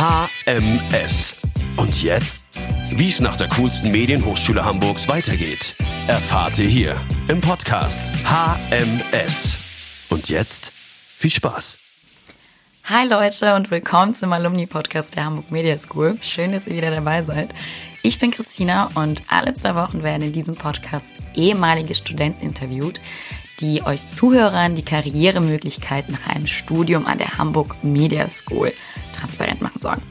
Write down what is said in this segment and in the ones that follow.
HMS. Und jetzt? Wie es nach der coolsten Medienhochschule Hamburgs weitergeht, erfahrt ihr hier im Podcast HMS. Und jetzt viel Spaß. Hi Leute und willkommen zum Alumni-Podcast der Hamburg Media School. Schön, dass ihr wieder dabei seid. Ich bin Christina und alle zwei Wochen werden in diesem Podcast ehemalige Studenten interviewt, die euch Zuhörern die Karrieremöglichkeiten nach einem Studium an der Hamburg Media School transparent machen sollen.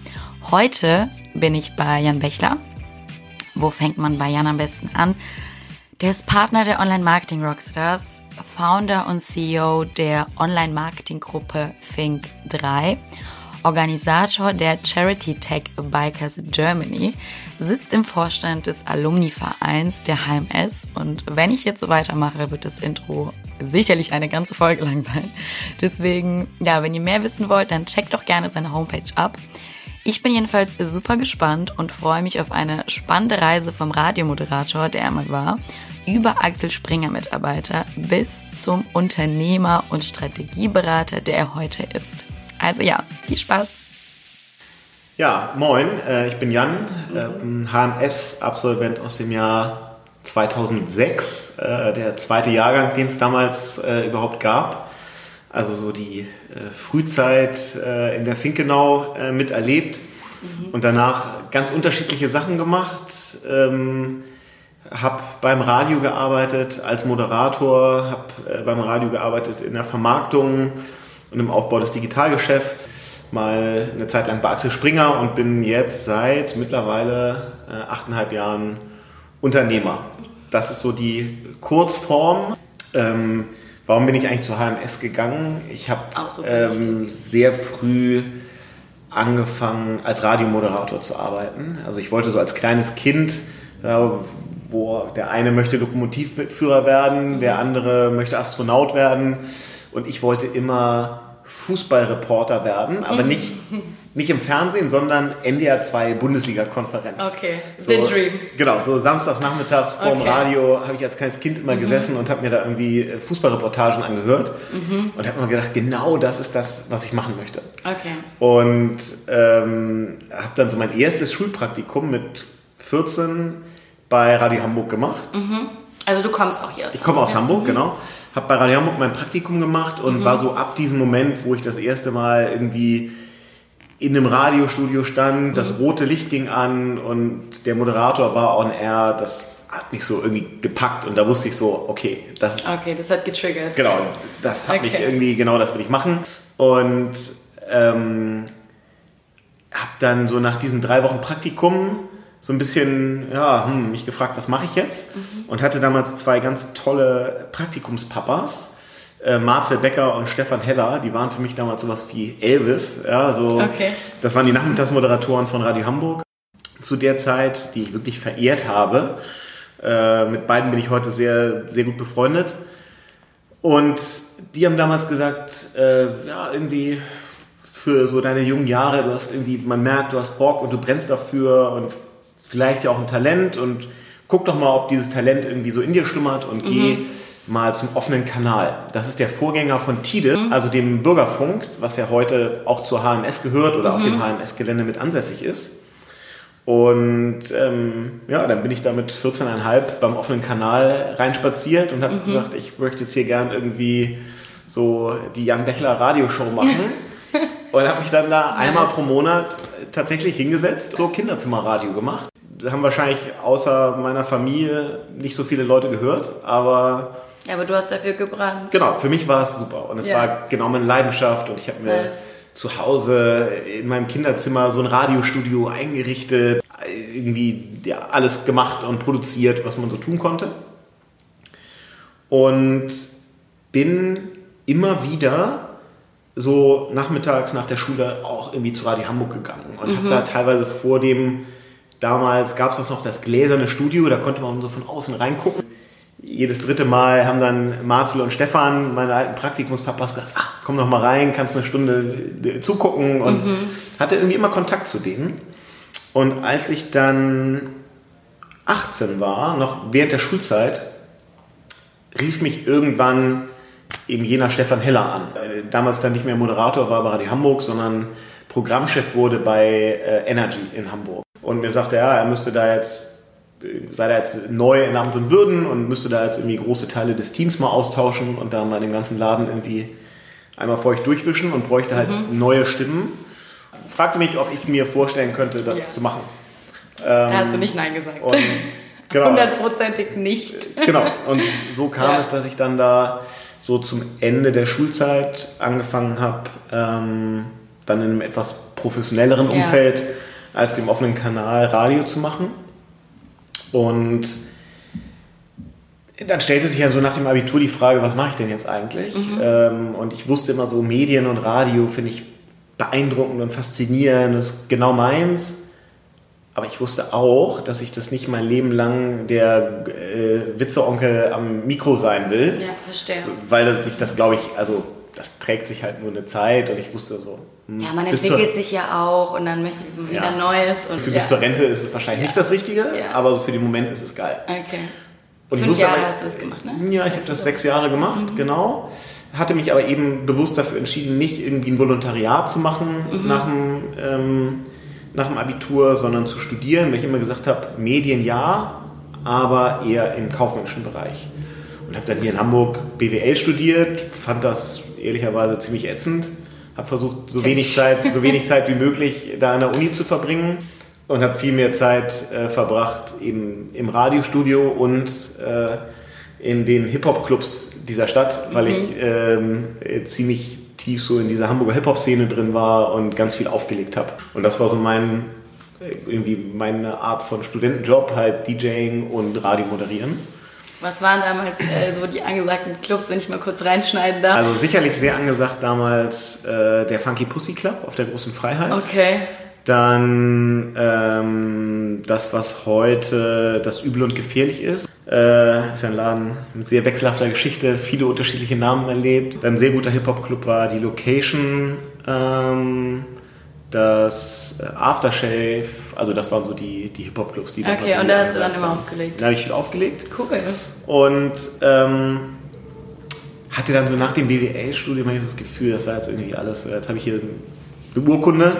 Heute bin ich bei Jan Bechler. Wo fängt man bei Jan am besten an? Der ist Partner der Online-Marketing Rockstars, Founder und CEO der Online-Marketing-Gruppe Think 3, Organisator der Charity Tech Bikers Germany, sitzt im Vorstand des Alumni-Vereins der HMS und wenn ich jetzt so weitermache, wird das Intro sicherlich eine ganze Folge lang sein. Deswegen, ja, wenn ihr mehr wissen wollt, dann checkt doch gerne seine Homepage ab. Ich bin jedenfalls super gespannt und freue mich auf eine spannende Reise vom Radiomoderator, der er mal war, über Axel Springer Mitarbeiter bis zum Unternehmer und Strategieberater, der er heute ist. Also ja, viel Spaß! Ja, moin, äh, ich bin Jan, HMS-Absolvent aus dem Jahr 2006, äh, der zweite Jahrgang, den es damals äh, überhaupt gab. Also so die Frühzeit in der Finkenau miterlebt mhm. und danach ganz unterschiedliche Sachen gemacht. Ähm, habe beim Radio gearbeitet als Moderator, habe beim Radio gearbeitet in der Vermarktung und im Aufbau des Digitalgeschäfts mal eine Zeit lang bei Axel Springer und bin jetzt seit mittlerweile äh, achteinhalb Jahren Unternehmer. Das ist so die Kurzform. Ähm, warum bin ich eigentlich zu HMS gegangen? Ich habe so ähm, sehr früh angefangen, als Radiomoderator zu arbeiten. Also ich wollte so als kleines Kind, äh, wo der eine möchte Lokomotivführer werden, der andere möchte Astronaut werden und ich wollte immer Fußballreporter werden, aber nicht, nicht im Fernsehen, sondern NDR 2 Bundesliga-Konferenz. Okay, so, The Dream. Genau, so samstags nachmittags vorm okay. Radio habe ich als kleines Kind immer mhm. gesessen und habe mir da irgendwie äh, Fußballreportagen angehört mhm. und habe mir gedacht, genau das ist das, was ich machen möchte. Okay. Und ähm, habe dann so mein erstes Schulpraktikum mit 14 bei Radio Hamburg gemacht. Mhm. Also du kommst auch hier aus Ich komme aus Hamburg, mhm. genau habe bei Radio Hamburg mein Praktikum gemacht und mhm. war so ab diesem Moment, wo ich das erste Mal irgendwie in einem Radiostudio stand, das mhm. rote Licht ging an und der Moderator war on air, das hat mich so irgendwie gepackt und da wusste ich so, okay, das ist... Okay, das hat getriggert. Genau, das hat okay. mich irgendwie, genau das will ich machen und ähm, habe dann so nach diesen drei Wochen Praktikum so ein bisschen, ja, hm, mich gefragt, was mache ich jetzt? Mhm. Und hatte damals zwei ganz tolle Praktikumspapas. Äh, Marcel Becker und Stefan Heller, die waren für mich damals sowas wie Elvis. Ja, so, okay. Das waren die Nachmittagsmoderatoren von Radio Hamburg zu der Zeit, die ich wirklich verehrt habe. Äh, mit beiden bin ich heute sehr, sehr gut befreundet. Und die haben damals gesagt, äh, ja, irgendwie für so deine jungen Jahre, du hast irgendwie, man merkt, du hast Bock und du brennst dafür und vielleicht ja auch ein Talent und guck doch mal, ob dieses Talent irgendwie so in dir schlummert und mhm. geh mal zum offenen Kanal. Das ist der Vorgänger von TIDE, mhm. also dem Bürgerfunk, was ja heute auch zur HMS gehört oder mhm. auf dem HMS-Gelände mit ansässig ist. Und ähm, ja, dann bin ich da mit 14,5 beim offenen Kanal reinspaziert und habe mhm. gesagt, ich möchte jetzt hier gern irgendwie so die Jan Bechler Radioshow machen. und habe mich dann da einmal pro Monat tatsächlich hingesetzt, so Kinderzimmerradio gemacht haben wahrscheinlich außer meiner Familie nicht so viele Leute gehört, aber. Ja, aber du hast dafür gebrannt. Genau, für mich war es super. Und es ja. war genau meine Leidenschaft und ich habe mir nice. zu Hause in meinem Kinderzimmer so ein Radiostudio eingerichtet, irgendwie ja, alles gemacht und produziert, was man so tun konnte. Und bin immer wieder so nachmittags nach der Schule auch irgendwie zu Radio Hamburg gegangen und mhm. habe da teilweise vor dem Damals gab es das noch das gläserne Studio, da konnte man so von außen reingucken. Jedes dritte Mal haben dann Marcel und Stefan, meine alten Praktikumspapas, gesagt, ach, komm doch mal rein, kannst eine Stunde äh, zugucken und mhm. hatte irgendwie immer Kontakt zu denen. Und als ich dann 18 war, noch während der Schulzeit, rief mich irgendwann eben jener Stefan Heller an. Damals dann nicht mehr Moderator war bei Radio Hamburg, sondern Programmchef wurde bei äh, Energy in Hamburg. Und mir sagte, ja, er müsste da jetzt, äh, sei da jetzt neu in Amt und Würden und müsste da jetzt irgendwie große Teile des Teams mal austauschen und da mal den ganzen Laden irgendwie einmal feucht durchwischen und bräuchte halt mhm. neue Stimmen. Fragte mich, ob ich mir vorstellen könnte, das ja. zu machen. da hast du nicht Nein gesagt. Genau. Hundertprozentig nicht. Genau. Und so kam ja. es, dass ich dann da so zum Ende der Schulzeit angefangen habe, ähm, dann in einem etwas professionelleren Umfeld ja. Als dem offenen Kanal Radio zu machen. Und dann stellte sich ja so nach dem Abitur die Frage, was mache ich denn jetzt eigentlich? Mhm. Ähm, und ich wusste immer so, Medien und Radio finde ich beeindruckend und faszinierend, das ist genau meins. Aber ich wusste auch, dass ich das nicht mein Leben lang der äh, Witzeonkel am Mikro sein will. Ja, verstehe. So, weil das, sich das, glaube ich, also das trägt sich halt nur eine Zeit und ich wusste so. Hm, ja, man entwickelt sich ja auch und dann möchte man wieder ja. Neues. Und, für ja. bis zur Rente ist es wahrscheinlich ja. nicht das Richtige, aber so für den Moment ist es geil. Okay. Und Fünf Jahre aber, hast du das gemacht, ne? Ja, ich habe das sechs Jahre gemacht, mhm. genau. Hatte mich aber eben bewusst dafür entschieden, nicht irgendwie ein Volontariat zu machen mhm. nach dem ähm, nach dem Abitur, sondern zu studieren, weil ich immer gesagt habe, Medien ja, aber eher im kaufmännischen Bereich. Und habe dann hier in Hamburg BWL studiert, fand das ehrlicherweise ziemlich ätzend, habe versucht, so wenig, Zeit, so wenig Zeit wie möglich da an der Uni zu verbringen und habe viel mehr Zeit äh, verbracht eben im Radiostudio und äh, in den Hip-Hop-Clubs dieser Stadt, weil mhm. ich ähm, ziemlich tief so in dieser Hamburger Hip-Hop-Szene drin war und ganz viel aufgelegt habe. Und das war so mein, irgendwie meine Art von Studentenjob, halt DJing und Radio moderieren. Was waren damals äh, so die angesagten Clubs, wenn ich mal kurz reinschneiden darf? Also sicherlich sehr angesagt damals äh, der Funky Pussy Club auf der Großen Freiheit. Okay. Dann ähm, das, was heute das Übel und Gefährlich ist. Äh, ist ein Laden mit sehr wechselhafter Geschichte, viele unterschiedliche Namen erlebt. Dann ein sehr guter Hip-Hop-Club war die Location, ähm, das äh, Aftershave, also das waren so die, die Hip-Hop-Clubs, die da Okay, und da hast du dann immer aufgelegt? Da habe ich viel aufgelegt. Cool. Und ähm, hatte dann so nach dem BWL-Studium das Gefühl, das war jetzt irgendwie alles, jetzt habe ich hier eine Urkunde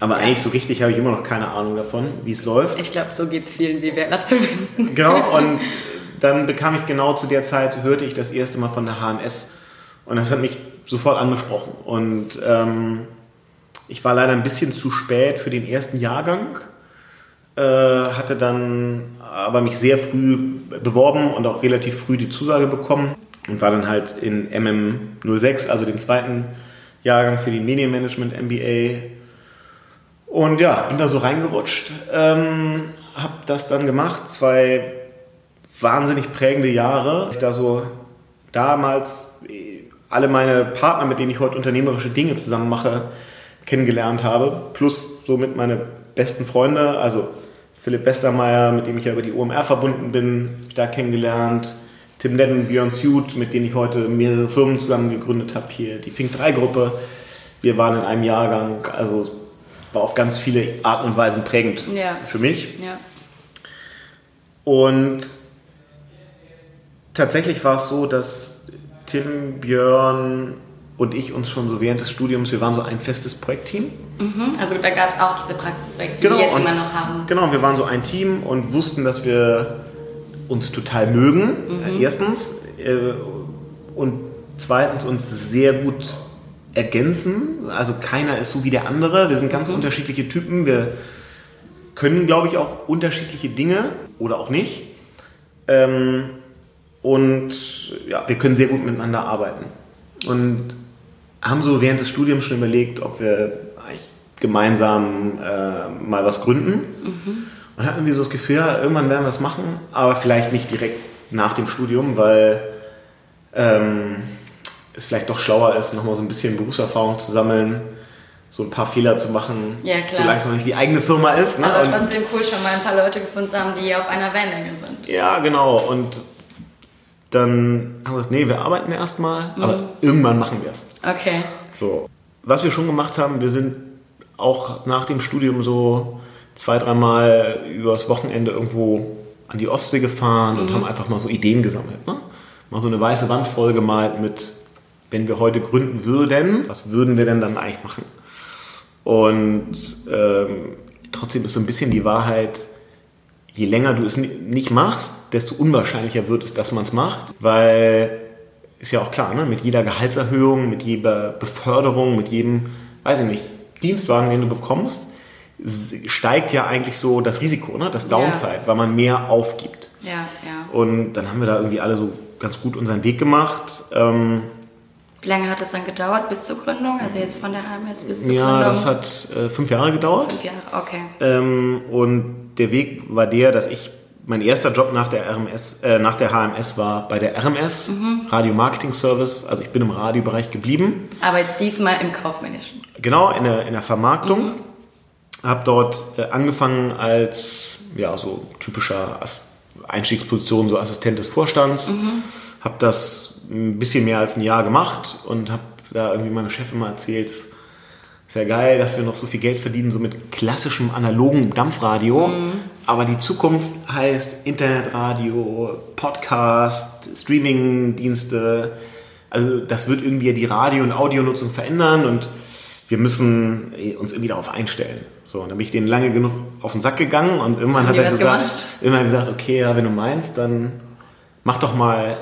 aber ja. eigentlich so richtig habe ich immer noch keine Ahnung davon, wie es läuft. Ich glaube, so geht es vielen BWL-Absolventen. Genau, und dann bekam ich genau zu der Zeit, hörte ich das erste Mal von der HMS. Und das hat mich sofort angesprochen. Und ähm, ich war leider ein bisschen zu spät für den ersten Jahrgang, äh, hatte dann aber mich sehr früh beworben und auch relativ früh die Zusage bekommen und war dann halt in MM06, also dem zweiten Jahrgang für die Medienmanagement MBA und ja, bin da so reingerutscht, ähm, habe das dann gemacht, zwei wahnsinnig prägende Jahre. Ich da so damals alle meine Partner, mit denen ich heute unternehmerische Dinge zusammen mache, kennengelernt habe, plus somit meine besten Freunde, also Philipp Westermeier, mit dem ich ja über die OMR verbunden bin, da kennengelernt, Tim Nedden, Björn Suit, mit denen ich heute mehrere Firmen zusammen gegründet habe, hier die Fink 3 Gruppe. Wir waren in einem Jahrgang, also war auf ganz viele Arten und Weisen prägend ja. für mich. Ja. Und tatsächlich war es so, dass Tim, Björn und ich uns schon so während des Studiums, wir waren so ein festes Projektteam. Mhm, also da gab es auch diese Praxisprojekte, genau, die wir jetzt und, immer noch haben. Genau, wir waren so ein Team und wussten, dass wir uns total mögen, mhm. erstens. Äh, und zweitens uns sehr gut ergänzen. Also keiner ist so wie der andere. Wir sind ganz mhm. unterschiedliche Typen. Wir können, glaube ich, auch unterschiedliche Dinge oder auch nicht. Ähm, und ja, wir können sehr gut miteinander arbeiten. Und haben so während des Studiums schon überlegt, ob wir eigentlich gemeinsam äh, mal was gründen. Mhm. Und hatten irgendwie so das Gefühl, ja, irgendwann werden wir es machen, aber vielleicht nicht direkt nach dem Studium, weil ähm, es vielleicht doch schlauer ist, nochmal so ein bisschen Berufserfahrung zu sammeln, so ein paar Fehler zu machen, ja, klar. solange es noch nicht die eigene Firma ist. Ne? Aber trotzdem cool, schon mal ein paar Leute gefunden zu haben, die auf einer Wellenlänge sind. Ja, genau. Und dann haben wir gesagt, nee, wir arbeiten erstmal, mhm. aber irgendwann machen wir es. Okay. So. Was wir schon gemacht haben, wir sind auch nach dem Studium so zwei, dreimal übers Wochenende irgendwo an die Ostsee gefahren mhm. und haben einfach mal so Ideen gesammelt. Ne? Mal so eine weiße Wand vollgemalt mit wenn wir heute gründen würden, was würden wir denn dann eigentlich machen? Und ähm, trotzdem ist so ein bisschen die Wahrheit, je länger du es nicht machst, desto unwahrscheinlicher wird es, dass man es macht, weil ist ja auch klar, ne? mit jeder Gehaltserhöhung, mit jeder Beförderung, mit jedem, weiß ich nicht, Dienstwagen, den du bekommst, steigt ja eigentlich so das Risiko, ne? das Downside, ja. weil man mehr aufgibt. Ja, ja. Und dann haben wir da irgendwie alle so ganz gut unseren Weg gemacht. Ähm, Wie lange hat das dann gedauert bis zur Gründung? Also jetzt von der HMS bis zur ja, Gründung? Ja, das hat äh, fünf Jahre gedauert. Fünf Jahre, okay. Ähm, und der Weg war der, dass ich mein erster Job nach der RMS, äh, nach der HMS war bei der RMS, mhm. Radio Marketing Service. Also ich bin im Radiobereich geblieben. Aber jetzt diesmal im Kaufmännischen. Genau, in der, in der Vermarktung. Mhm. Habe dort äh, angefangen als ja so typischer Einstiegsposition, so Assistent des Vorstands. Mhm. Habe das ein bisschen mehr als ein Jahr gemacht und habe da irgendwie meinem Chef immer erzählt, es ist ja geil, dass wir noch so viel Geld verdienen, so mit klassischem analogen Dampfradio. Mhm. Aber die Zukunft heißt Internetradio, Podcast, Streamingdienste. Also das wird irgendwie die Radio- und Audionutzung verändern und wir müssen uns irgendwie darauf einstellen. So, und dann bin ich denen lange genug auf den Sack gegangen und irgendwann hat er gesagt, immer gesagt, okay, ja, wenn du meinst, dann mach doch mal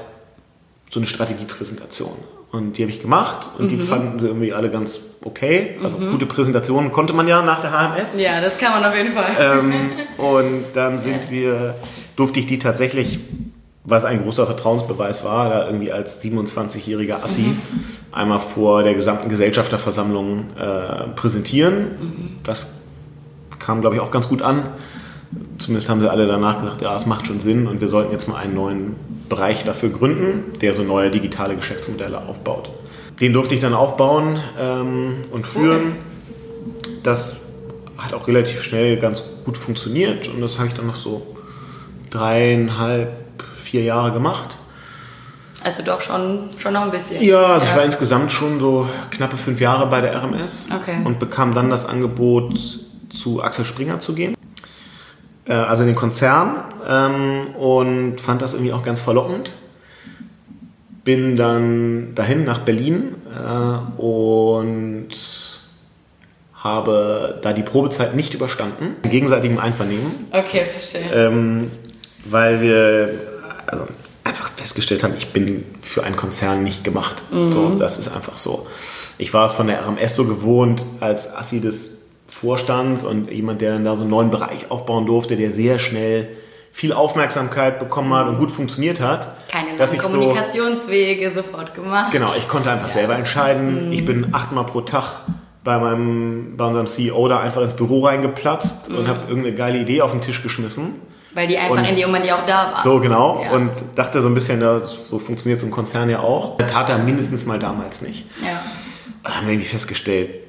so eine Strategiepräsentation. Und die habe ich gemacht und mhm. die fanden sie irgendwie alle ganz okay. Also mhm. gute Präsentationen konnte man ja nach der HMS. Ja, das kann man auf jeden Fall. Ähm, und dann sind wir, durfte ich die tatsächlich, was ein großer Vertrauensbeweis war, da irgendwie als 27-jähriger Assi mhm. einmal vor der gesamten Gesellschafterversammlung äh, präsentieren. Mhm. Das kam, glaube ich, auch ganz gut an. Zumindest haben sie alle danach gesagt, ja, es macht schon Sinn und wir sollten jetzt mal einen neuen Bereich dafür gründen, der so neue digitale Geschäftsmodelle aufbaut. Den durfte ich dann aufbauen ähm, und führen. Das hat auch relativ schnell ganz gut funktioniert und das habe ich dann noch so dreieinhalb, vier Jahre gemacht. Also doch schon, schon noch ein bisschen. Ja, also ja. ich war insgesamt schon so knappe fünf Jahre bei der RMS okay. und bekam dann das Angebot, zu Axel Springer zu gehen äh, also in den Konzern ähm, und fand das irgendwie auch ganz verlockend. Bin dann dahin nach Berlin äh, und habe da die Probezeit nicht überstanden, in gegenseitigem Einvernehmen. Okay, verstehe. Ähm, weil wir also einfach festgestellt haben, ich bin für einen Konzern nicht gemacht. Mhm. So, das ist einfach so. Ich war es von der RMS so gewohnt, als Assi des Vorstands und jemand, der dann da so einen neuen Bereich aufbauen durfte, der sehr schnell viel Aufmerksamkeit bekommen hat und gut funktioniert hat. Keine langen Kommunikationswege so, sofort gemacht. Genau, ich konnte einfach ja. selber entscheiden. Mhm. Ich bin achtmal pro Tag bei, meinem, bei unserem CEO da einfach ins Büro reingeplatzt mhm. und habe irgendeine geile Idee auf den Tisch geschmissen. Weil die einfach und in dem Moment ja auch da war. So, genau. Ja. Und dachte so ein bisschen, so funktioniert so ein Konzern ja auch. Tat er mindestens mal damals nicht. Ja. Und dann haben wir irgendwie festgestellt,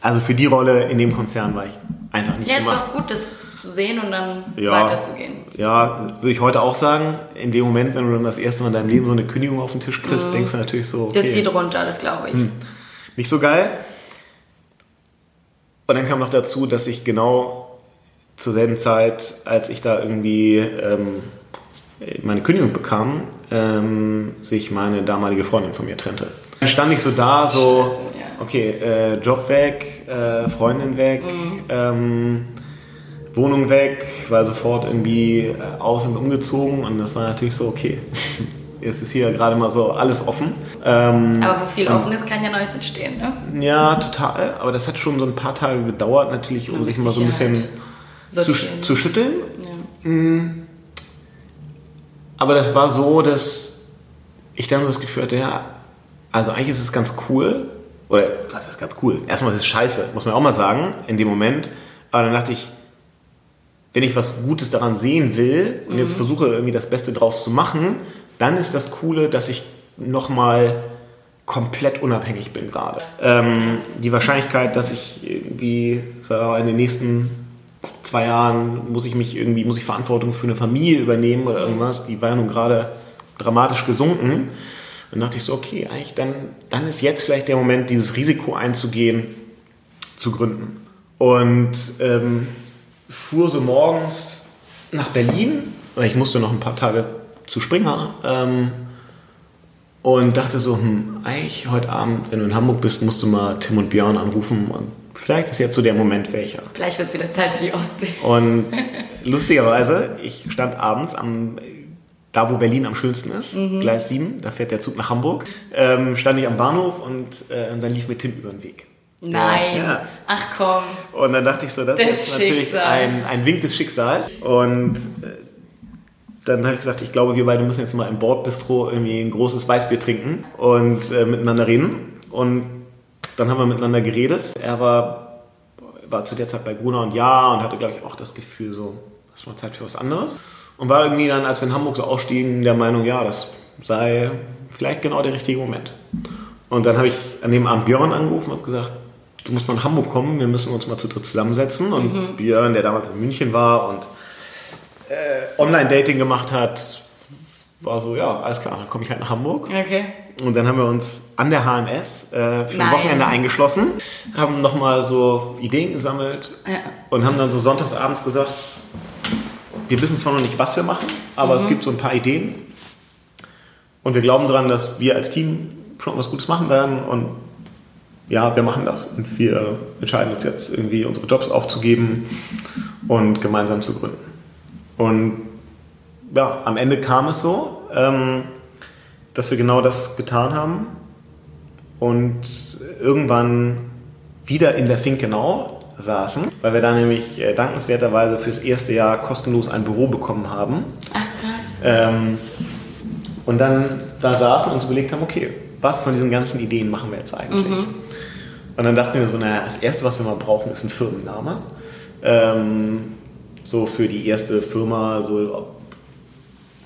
also für die Rolle in dem Konzern war ich einfach nicht ja, gemacht. Ja, ist doch gut, das zu sehen und dann ja, weiterzugehen. Ja, würde ich heute auch sagen. In dem Moment, wenn du dann das erste Mal in deinem Leben so eine Kündigung auf den Tisch kriegst, mhm. denkst du natürlich so. Okay, das zieht runter, das glaube ich. Hm, nicht so geil. Und dann kam noch dazu, dass ich genau zur selben Zeit, als ich da irgendwie ähm, meine Kündigung bekam, ähm, sich meine damalige Freundin von mir trennte. Dann stand ich so da, so. Scheiße okay, äh, Job weg, äh, Freundin weg, mhm. ähm, Wohnung weg, war sofort irgendwie äh, aus- und umgezogen und das war natürlich so, okay, jetzt ist hier gerade mal so alles offen. Ähm, aber wo viel offen ist, kann ja Neues entstehen, ne? Ja, total, aber das hat schon so ein paar Tage gedauert natürlich, um sich mal so ein bisschen zu, zu, schütteln. Ja. Mhm. Aber das war so, dass ich dann so das Gefühl hatte, ja, also eigentlich ist es ganz cool, oder was ist ganz cool? Erstmal ist es scheiße, muss man auch mal sagen, in dem Moment. Aber dann dachte ich, wenn ich was Gutes daran sehen will und mhm. jetzt versuche irgendwie das Beste draus zu machen, dann ist das Coole, dass ich nochmal komplett unabhängig bin gerade. Ähm, die Wahrscheinlichkeit, dass ich irgendwie in den nächsten zwei Jahren muss ich mich irgendwie, muss ich Verantwortung für eine Familie übernehmen oder irgendwas, die war ja nun gerade dramatisch gesunken. Und dachte ich so, okay, eigentlich dann, dann ist jetzt vielleicht der Moment, dieses Risiko einzugehen, zu gründen. Und ähm, fuhr so morgens nach Berlin, weil ich musste noch ein paar Tage zu Springer. Ähm, und dachte so, hm, eigentlich heute Abend, wenn du in Hamburg bist, musst du mal Tim und Björn anrufen und vielleicht ist jetzt so der Moment welcher. Gleich wird es wieder Zeit für die Ostsee. Und lustigerweise, ich stand abends am, da wo Berlin am schönsten ist, Gleis 7, da fährt der Zug nach Hamburg, ähm, stand ich am Bahnhof und, äh, und dann lief mir Tim über den Weg. Nein. Ja. Ach komm. Und dann dachte ich so, das, Das ist natürlich Schicksal. ein, ein Wink des Schicksals. Und äh, dann habe ich gesagt, ich glaube, wir beide müssen jetzt mal im Bordbistro irgendwie ein großes Weißbier trinken und äh, miteinander reden. Und dann haben wir miteinander geredet. Er war, war zu der Zeit bei Gruner und Ja und hatte, glaube ich, auch das Gefühl, so, es war Zeit für was anderes. Und war irgendwie dann, als wir in Hamburg so ausstiegen, der Meinung, ja, das sei vielleicht genau der richtige Moment. Und dann habe ich an dem Abend Björn angerufen und habe gesagt, du musst mal nach Hamburg kommen, wir müssen uns mal zu dritt zusammensetzen. Und Björn, der damals in München war und äh, Online-Dating gemacht hat, war so, ja, alles klar, dann komme ich halt nach Hamburg. Okay. Und dann haben wir uns an der HMS äh, für ein. Wochenende eingeschlossen, haben nochmal so Ideen gesammelt Ja. und haben dann so sonntagsabends gesagt, wir wissen zwar noch nicht, was wir machen, aber es gibt so ein paar Ideen. Und wir glauben daran, dass wir als Team schon was Gutes machen werden. Und ja, wir machen das. Und wir entscheiden uns jetzt irgendwie, unsere Jobs aufzugeben und gemeinsam zu gründen. Und ja, am Ende kam es so, ähm, dass wir genau das getan haben. Und irgendwann wieder in der Finkenau saßen, weil wir da nämlich äh, dankenswerterweise fürs erste Jahr kostenlos ein Büro bekommen haben. Ach krass. Ähm, und dann da saßen und uns überlegt haben, okay, was von diesen ganzen Ideen machen wir jetzt eigentlich? Und dann dachten wir so, naja, das Erste, was wir mal brauchen, ist ein Firmenname. Ähm, so für die erste Firma, so,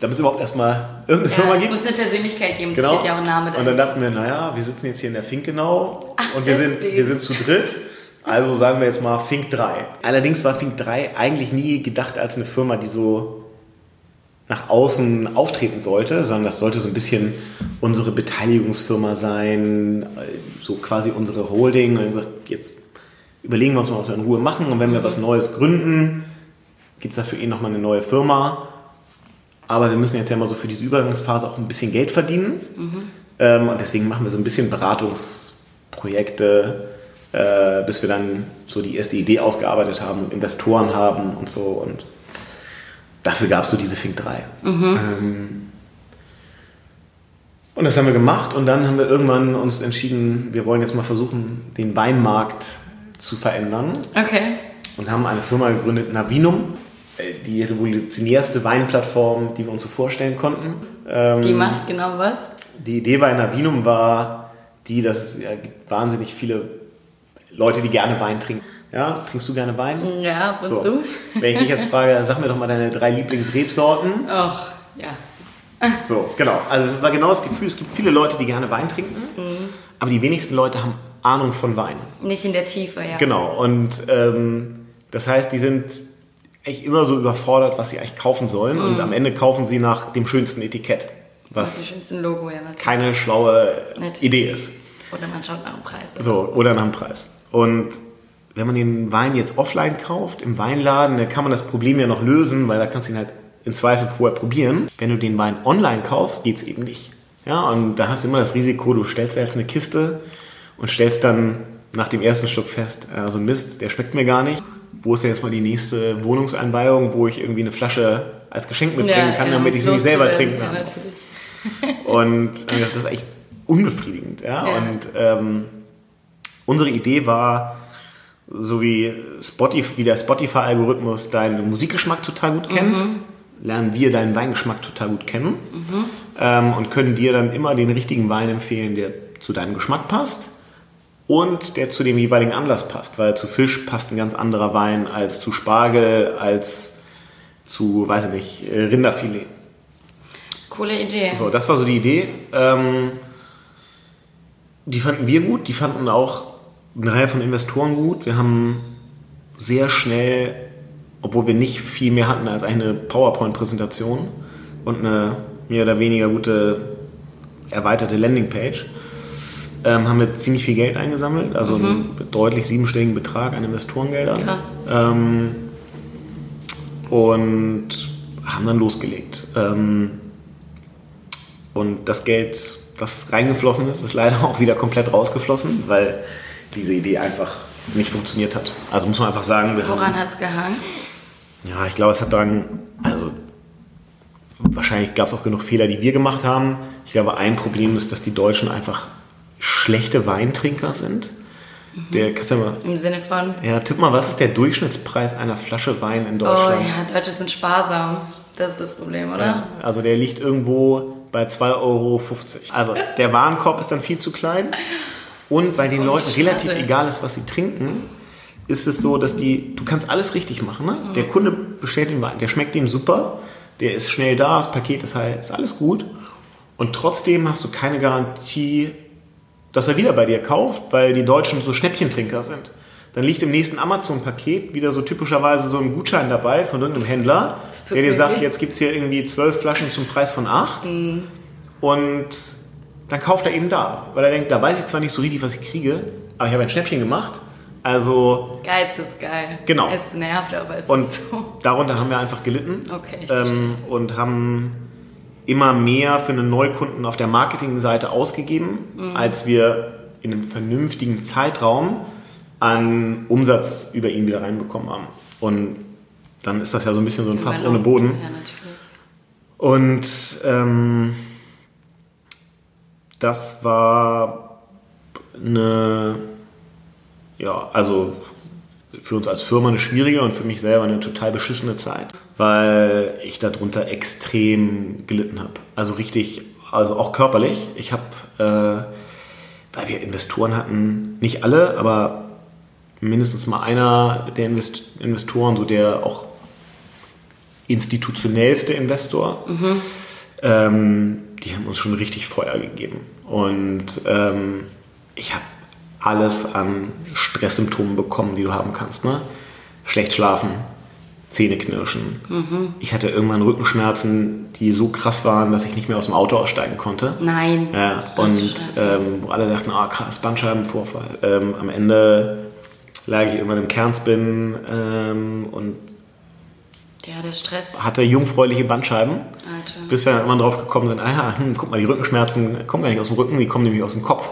damit es überhaupt erstmal irgendeine Ja, Firma es gibt. muss eine Persönlichkeit geben. Genau. Steht ja auch ein Name und dann dachten wir, naja, wir sitzen jetzt hier in der Finkenau Ach, und wir sind, wir sind zu dritt. Also sagen wir jetzt mal Fink 3. Allerdings war Fink 3 eigentlich nie gedacht als eine Firma, die so nach außen auftreten sollte, sondern das sollte so ein bisschen unsere Beteiligungsfirma sein, so quasi unsere Holding. Und gesagt, jetzt überlegen wir uns mal, was wir in Ruhe machen und wenn wir was Neues gründen, gibt es dafür eh nochmal eine neue Firma. Aber wir müssen jetzt ja mal so für diese Übergangsphase auch ein bisschen Geld verdienen. Ähm, und deswegen machen wir so ein bisschen Beratungsprojekte, äh, bis wir dann so die erste Idee ausgearbeitet haben und Investoren haben und so. Und dafür gab es so diese Fink 3. Ähm, und das haben wir gemacht und dann haben wir irgendwann uns entschieden, wir wollen jetzt mal versuchen, den Weinmarkt zu verändern Okay. und haben eine Firma gegründet, Navinum, äh, die revolutionärste Weinplattform, die wir uns so vorstellen konnten. Ähm, Die macht genau was? die Idee bei Navinum war die, dass es ja, gibt wahnsinnig viele Leute, die gerne Wein trinken. Ja, trinkst du gerne Wein? Ja, ab und So. zu. Wenn ich dich jetzt frage, sag mir doch mal deine drei Lieblingsrebsorten. Och, ja. So, genau. Also es war genau das Gefühl, es gibt viele Leute, die gerne Wein trinken, aber die wenigsten Leute haben Ahnung von Wein. Nicht in der Tiefe, ja. Genau. Und ähm, das heißt, die sind echt immer so überfordert, was sie eigentlich kaufen sollen. Und am Ende kaufen sie nach dem schönsten Etikett, Das ist was schönste Logo, ja, natürlich. keine schlaue Natürlich. Idee ist. Oder man schaut nach dem Preis. So, oder nach dem Preis. Und wenn man den Wein jetzt offline kauft, im Weinladen, dann kann man das Problem ja noch lösen, weil da kannst du ihn halt im Zweifel vorher probieren. Wenn du den Wein online kaufst, geht's eben nicht. Ja, und da hast du immer das Risiko, du stellst jetzt eine Kiste und stellst dann nach dem ersten Schluck fest, äh, so ein Mist, der schmeckt mir gar nicht. Wo ist denn jetzt mal die nächste Wohnungseinweihung, wo ich irgendwie eine Flasche als Geschenk mitbringen kann, damit um ich sie nicht es selber trinken Ja, kann? natürlich. Und äh, das ist echt unbefriedigend. Ja? Ja. Und ähm, unsere Idee war, so wie, Spotify, wie der Spotify-Algorithmus deinen Musikgeschmack total gut kennt, lernen wir deinen Weingeschmack total gut kennen ähm, und können dir dann immer den richtigen Wein empfehlen, der zu deinem Geschmack passt und der zu dem jeweiligen Anlass passt, weil zu Fisch passt ein ganz anderer Wein als zu Spargel, als zu, weiß ich nicht, äh, Rinderfilet. Coole Idee. So, das war so die Idee. Ähm, die fanden wir gut, die fanden auch eine Reihe von Investoren gut. Wir haben sehr schnell, obwohl wir nicht viel mehr hatten als eine PowerPoint-Präsentation und eine mehr oder weniger gute erweiterte Landingpage, ähm, haben wir ziemlich viel Geld eingesammelt, also einen deutlich siebenstelligen Betrag an Investorengeldern. Ähm, und haben dann losgelegt. Ähm, und das Geld, das reingeflossen ist, ist leider auch wieder komplett rausgeflossen, weil diese Idee einfach nicht funktioniert hat. Also muss man einfach sagen, wir Woran hat es gehangen? ja, ich glaube, es hat daran, also wahrscheinlich gab es auch genug Fehler, die wir gemacht haben. Ich glaube, ein Problem ist, dass die Deutschen einfach schlechte Weintrinker sind. Der, kannst du mal, Im Sinne von, ja, tipp mal, was ist der Durchschnittspreis einer Flasche Wein in oh Deutschland? ja, Deutsche sind sparsam. Das ist das Problem, oder? Ja, also der liegt irgendwo bei 2,50 Euro. Also der Warenkorb ist dann viel zu klein. Und weil den Oh, Leuten schade. relativ egal ist, was sie trinken, ist es so, dass die, du kannst alles richtig machen. Ne? Der Kunde bestellt den Wein, der schmeckt ihm super, der ist schnell da, das Paket ist halt, ist alles gut. Und trotzdem hast du keine Garantie, dass er wieder bei dir kauft, weil die Deutschen so Schnäppchentrinker sind. Dann liegt im nächsten Amazon-Paket wieder so typischerweise so ein Gutschein dabei von irgendeinem Händler, der dir sagt, jetzt gibt es hier irgendwie zwölf Flaschen zum Preis von acht. Und dann kauft er eben da, weil er denkt, da weiß ich zwar nicht so richtig, was ich kriege, aber ich habe ein Schnäppchen gemacht. Also, Geiz ist geil. Genau. Es nervt, aber es und ist so. darunter haben wir einfach gelitten. Okay, ähm, und haben immer mehr für einen Neukunden auf der Marketingseite ausgegeben, Mhm. als wir in einem vernünftigen Zeitraum an Umsatz über ihn wieder reinbekommen haben. Und dann ist das ja so ein bisschen so ein Fass ohne Boden. Ja, natürlich. Und ähm, das war eine, ja, also für uns als Firma eine schwierige und für mich selber eine total beschissene Zeit, weil ich darunter extrem gelitten habe. Also richtig, also auch körperlich. Ich habe, äh, weil wir Investoren hatten, nicht alle, aber mindestens mal einer der Invest Investoren, so der auch institutionellste Investor, ähm, die haben uns schon richtig Feuer gegeben. Und ähm, ich habe alles an Stresssymptomen bekommen, die du haben kannst. Ne? Schlecht schlafen, Zähne knirschen. Ich hatte irgendwann Rückenschmerzen, die so krass waren, dass ich nicht mehr aus dem Auto aussteigen konnte. Nein. Ja, und ähm, wo alle dachten, ah krass, Bandscheibenvorfall. Ähm, am Ende lag ich irgendwann im Kernspin ähm, und ja, der Stress. hatte jungfräuliche Bandscheiben. Alter. Bis wir dann irgendwann drauf gekommen sind, ah ja, hm, guck mal, die Rückenschmerzen kommen gar nicht aus dem Rücken, die kommen nämlich aus dem Kopf.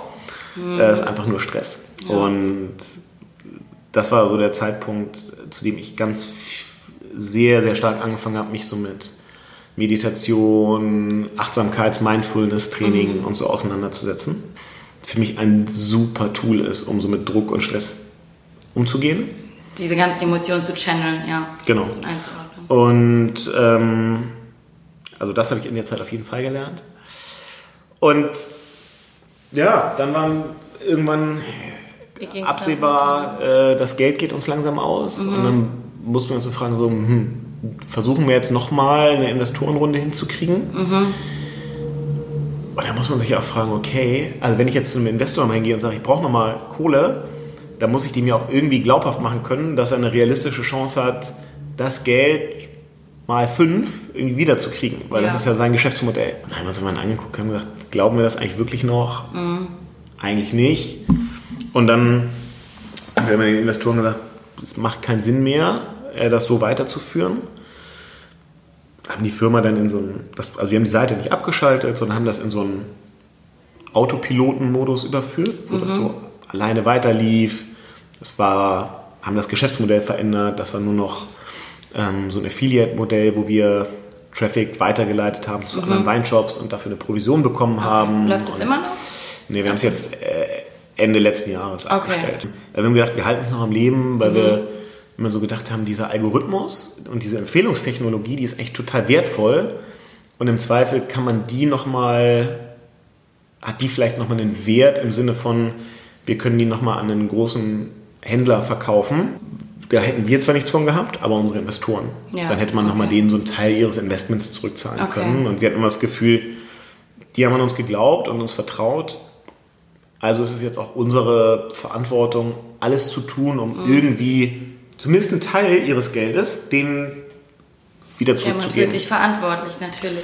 Das ist einfach nur Stress. Und das war so der Zeitpunkt, zu dem ich ganz sehr, sehr stark angefangen habe, mich so mit Meditation, Achtsamkeits-, Mindfulness-Training und so auseinanderzusetzen. Für mich ein super Tool ist, um so mit Druck und Stress umzugehen. Diese ganzen Emotionen zu channeln, ja. Genau. Einzuordnen. Und ähm, also das habe ich in der Zeit auf jeden Fall gelernt. Und ja, dann waren irgendwann absehbar, äh, das Geld geht uns langsam aus. Und dann mussten wir uns so fragen, so, hm, versuchen wir jetzt nochmal eine Investorenrunde hinzukriegen? Und da muss man sich auch fragen, okay, also wenn ich jetzt zu einem Investor mal hingehe und sage, ich brauche nochmal Kohle, dann muss ich dem ja auch irgendwie glaubhaft machen können, dass er eine realistische Chance hat, das Geld mal fünf irgendwie wiederzukriegen, weil das Ja. ist ja sein Geschäftsmodell. Und dann haben wir uns mal angeguckt und haben gesagt, glauben wir das eigentlich wirklich noch? Eigentlich nicht. Und dann haben wir den Investoren gesagt, es macht keinen Sinn mehr, äh, das so weiterzuführen. Haben die Firma dann in so einen, das, also wir haben die Seite nicht abgeschaltet, sondern haben das in so einen Autopiloten-Modus überführt, wo das so alleine weiterlief. Das war, haben das Geschäftsmodell verändert, das war nur noch ähm, so ein Affiliate-Modell, wo wir Traffic weitergeleitet haben zu anderen Weinshops und dafür eine Provision bekommen haben. Läuft es Und- immer noch? Nee, wir haben es jetzt äh, Ende letzten Jahres abgestellt. Äh, Wir haben gedacht, wir halten es noch am Leben, weil wir immer so gedacht haben, dieser Algorithmus und diese Empfehlungstechnologie, die ist echt total wertvoll. Und im Zweifel kann man die nochmal, hat die vielleicht nochmal einen Wert im Sinne von, wir können die nochmal an einen großen Händler verkaufen. Da hätten wir zwar nichts von gehabt, aber unsere Investoren. Ja, Dann hätte man nochmal okay. denen so einen Teil ihres Investments zurückzahlen Okay. können. Und wir hatten immer das Gefühl, die haben an uns geglaubt und uns vertraut. Also ist es jetzt auch unsere Verantwortung, alles zu tun, um Mhm. irgendwie zumindest einen Teil ihres Geldes denen wieder Ja, man fühlt zurückzugeben. sich verantwortlich, natürlich.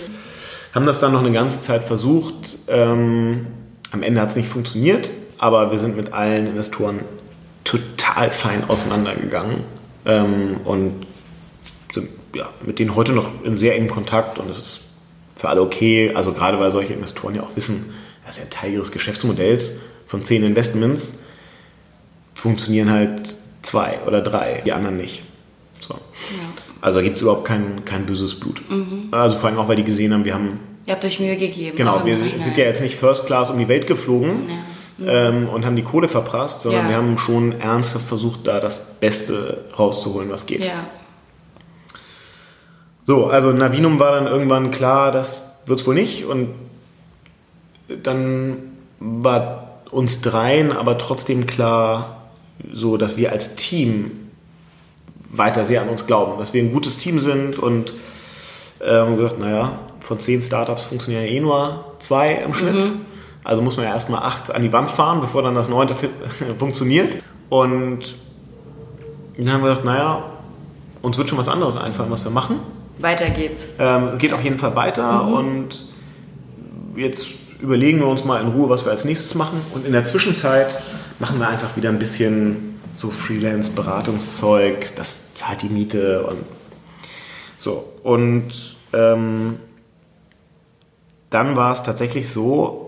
haben das dann noch eine ganze Zeit versucht. Ähm, am Ende hat es nicht funktioniert, aber wir sind mit allen Investoren total fein auseinandergegangen ähm, und sind ja, mit denen heute noch in sehr engem Kontakt und es ist für alle okay. Also gerade weil solche Investoren ja auch wissen, das ist ja Teil ihres Geschäftsmodells von zehn Investments. funktionieren halt zwei oder drei, die anderen nicht. So. Also da gibt es überhaupt kein, kein böses Blut. Also vor allem auch, weil die gesehen haben, wir haben Ihr habt euch Mühe gegeben. Genau, wir sind ja jetzt nicht First Class um die Welt geflogen ähm, und haben die Kohle verprasst, sondern Ja. wir haben schon ernsthaft versucht, da das Beste rauszuholen, was geht. Ja. So, also Navinum war dann irgendwann klar, das wird es wohl nicht und dann war uns dreien aber trotzdem klar, so dass wir als Team weiter sehr an uns glauben, dass wir ein gutes Team sind und ähm, gesagt, naja, von zehn Startups funktionieren ja eh nur zwei im Schnitt. Also muss man ja erstmal acht an die Wand fahren, bevor dann das neunte funktioniert. Und dann haben wir gedacht, naja, uns wird schon was anderes einfallen, was wir machen. Weiter geht's. Ähm, geht auf jeden Fall weiter und jetzt überlegen wir uns mal in Ruhe, was wir als nächstes machen. Und in der Zwischenzeit machen wir einfach wieder ein bisschen so Freelance-Beratungszeug, das zahlt die Miete und so. Und ähm, dann war es tatsächlich so,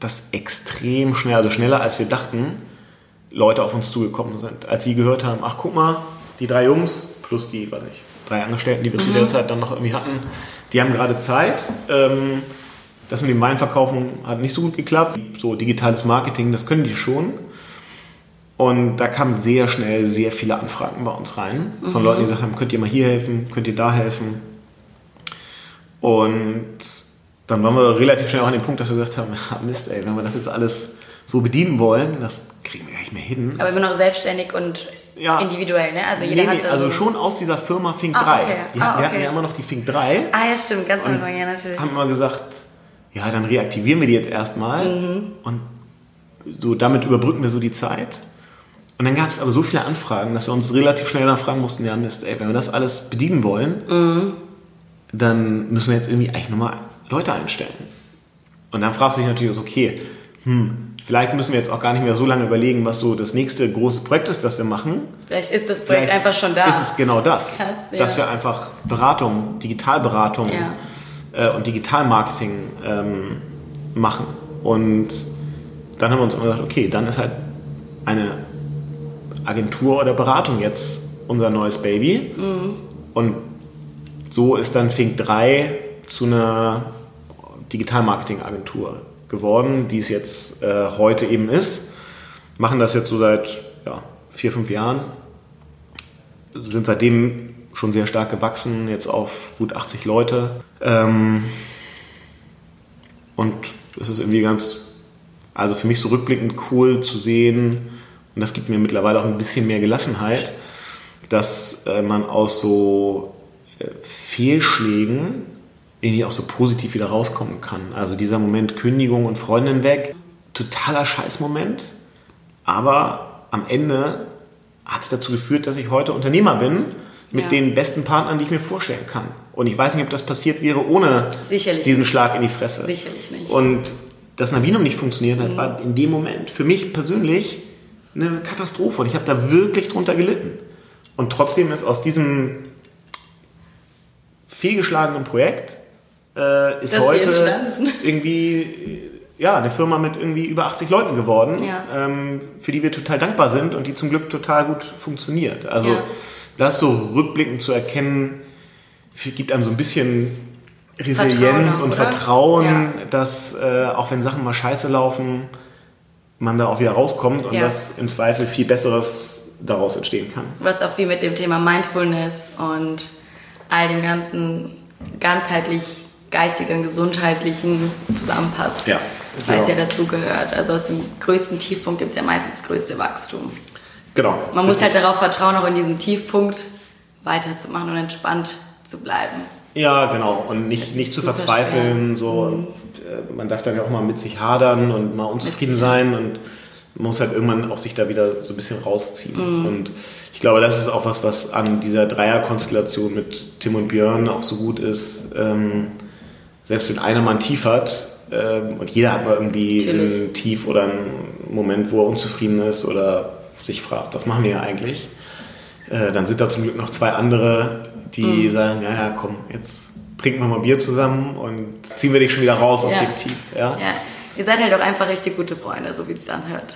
dass extrem schnell, also schneller als wir dachten, Leute auf uns zugekommen sind. Als sie gehört haben, ach guck mal, die drei Jungs plus die, weiß nicht, drei Angestellten, die wir zu der Zeit dann noch irgendwie hatten, die haben gerade Zeit. Ähm, das mit dem Weinverkaufen hat nicht so gut geklappt. So digitales Marketing, das können die schon. Und da kamen sehr schnell sehr viele Anfragen bei uns rein von Leuten, die gesagt haben, könnt ihr mal hier helfen, könnt ihr da helfen. Und dann waren wir relativ schnell auch an dem Punkt, dass wir gesagt haben, ja, Mist, ey, wenn wir das jetzt alles so bedienen wollen, das kriegen wir gar nicht mehr hin. Aber immer noch selbstständig und Ja. individuell, ne? Also jeder Nee, nee, hat da also so schon aus dieser Firma Fink Ah, 3. okay. Die, Ah, hatten, wir hatten okay. ja immer noch die Fink 3. Ah ja, stimmt, ganz am Anfang, ja natürlich. Haben immer gesagt, ja, dann reaktivieren wir die jetzt erstmal Mhm. und so damit überbrücken wir so die Zeit. Und dann gab es aber so viele Anfragen, dass wir uns relativ schnell danach fragen mussten, ja Mist, ey, wenn wir das alles bedienen wollen, Mhm. dann müssen wir jetzt irgendwie eigentlich nochmal Leute einstellen. Und dann fragst du dich natürlich okay, hm, vielleicht müssen wir jetzt auch gar nicht mehr so lange überlegen, was so das nächste große Projekt ist, das wir machen. Vielleicht ist das Projekt Vielleicht einfach schon da. Ist es genau das, Krass, ja. dass wir einfach Beratung, Digitalberatung Ja. äh, und Digitalmarketing ähm, machen. Und dann haben wir uns immer gesagt, okay, dann ist halt eine Agentur oder Beratung jetzt unser neues Baby. Mhm. Und so ist dann Fink 3 zu einer Digitalmarketing-Agentur geworden, die es jetzt äh, heute eben ist. Machen das jetzt so seit ja, vier, fünf Jahren. Sind seitdem schon sehr stark gewachsen, jetzt auf gut 80 Leute. Ähm, und es ist irgendwie ganz, also für mich so rückblickend cool zu sehen, und das gibt mir mittlerweile auch ein bisschen mehr Gelassenheit, dass äh, man aus so äh, Fehlschlägen irgendwie auch so positiv wieder rauskommen kann. Also dieser Moment Kündigung und Freundin weg, totaler Scheißmoment, aber am Ende hat es dazu geführt, dass ich heute Unternehmer bin mit Ja. den besten Partnern, die ich mir vorstellen kann. Und ich weiß nicht, ob das passiert wäre ohne Sicherlich diesen nicht. Schlag in die Fresse. Sicherlich nicht. Und dass Navinum nicht funktioniert hat, war in dem Moment für mich persönlich eine Katastrophe. Und ich habe da wirklich drunter gelitten. Und trotzdem ist aus diesem fehlgeschlagenen Projekt äh, ist Das heute irgendwie ja, eine Firma mit irgendwie über 80 Leuten geworden, Ja. ähm, für die wir total dankbar sind und die zum Glück total gut funktioniert. Also Ja. das so rückblickend zu erkennen, gibt einem so ein bisschen Resilienz Vertrauen und oder? Vertrauen, Ja. dass äh, auch wenn Sachen mal scheiße laufen, man da auch wieder rauskommt und dass im Zweifel viel Besseres daraus entstehen kann. was auch viel mit dem Thema Mindfulness und all dem ganzen ganzheitlich geistigen, gesundheitlichen zusammenpasst. Ja, Weil es genau. ja dazu gehört. Also aus dem größten Tiefpunkt gibt es ja meistens das größte Wachstum. Genau. Man muss halt darauf vertrauen, auch in diesem Tiefpunkt weiterzumachen und entspannt zu bleiben. Ja, genau. Und nicht, nicht zu verzweifeln. So, äh, man darf dann ja auch mal mit sich hadern und mal unzufrieden sein und man muss halt irgendwann auch sich da wieder so ein bisschen rausziehen. Mhm. Und ich glaube, das ist auch was, was an dieser Dreierkonstellation mit Tim und Björn auch so gut ist. Ähm, selbst wenn einer mal ein Tief hat ähm, und jeder hat mal irgendwie Natürlich. ein Tief oder einen Moment, wo er unzufrieden ist oder sich fragt, was machen wir hier eigentlich? Äh, dann sind da zum Glück noch zwei andere, die sagen, ja, ja, komm, jetzt trinken wir mal Bier zusammen und ziehen wir dich schon wieder raus aus Ja. dem Tief. Ja? Ja, ihr seid halt auch einfach richtig gute Freunde, so wie es dann hört.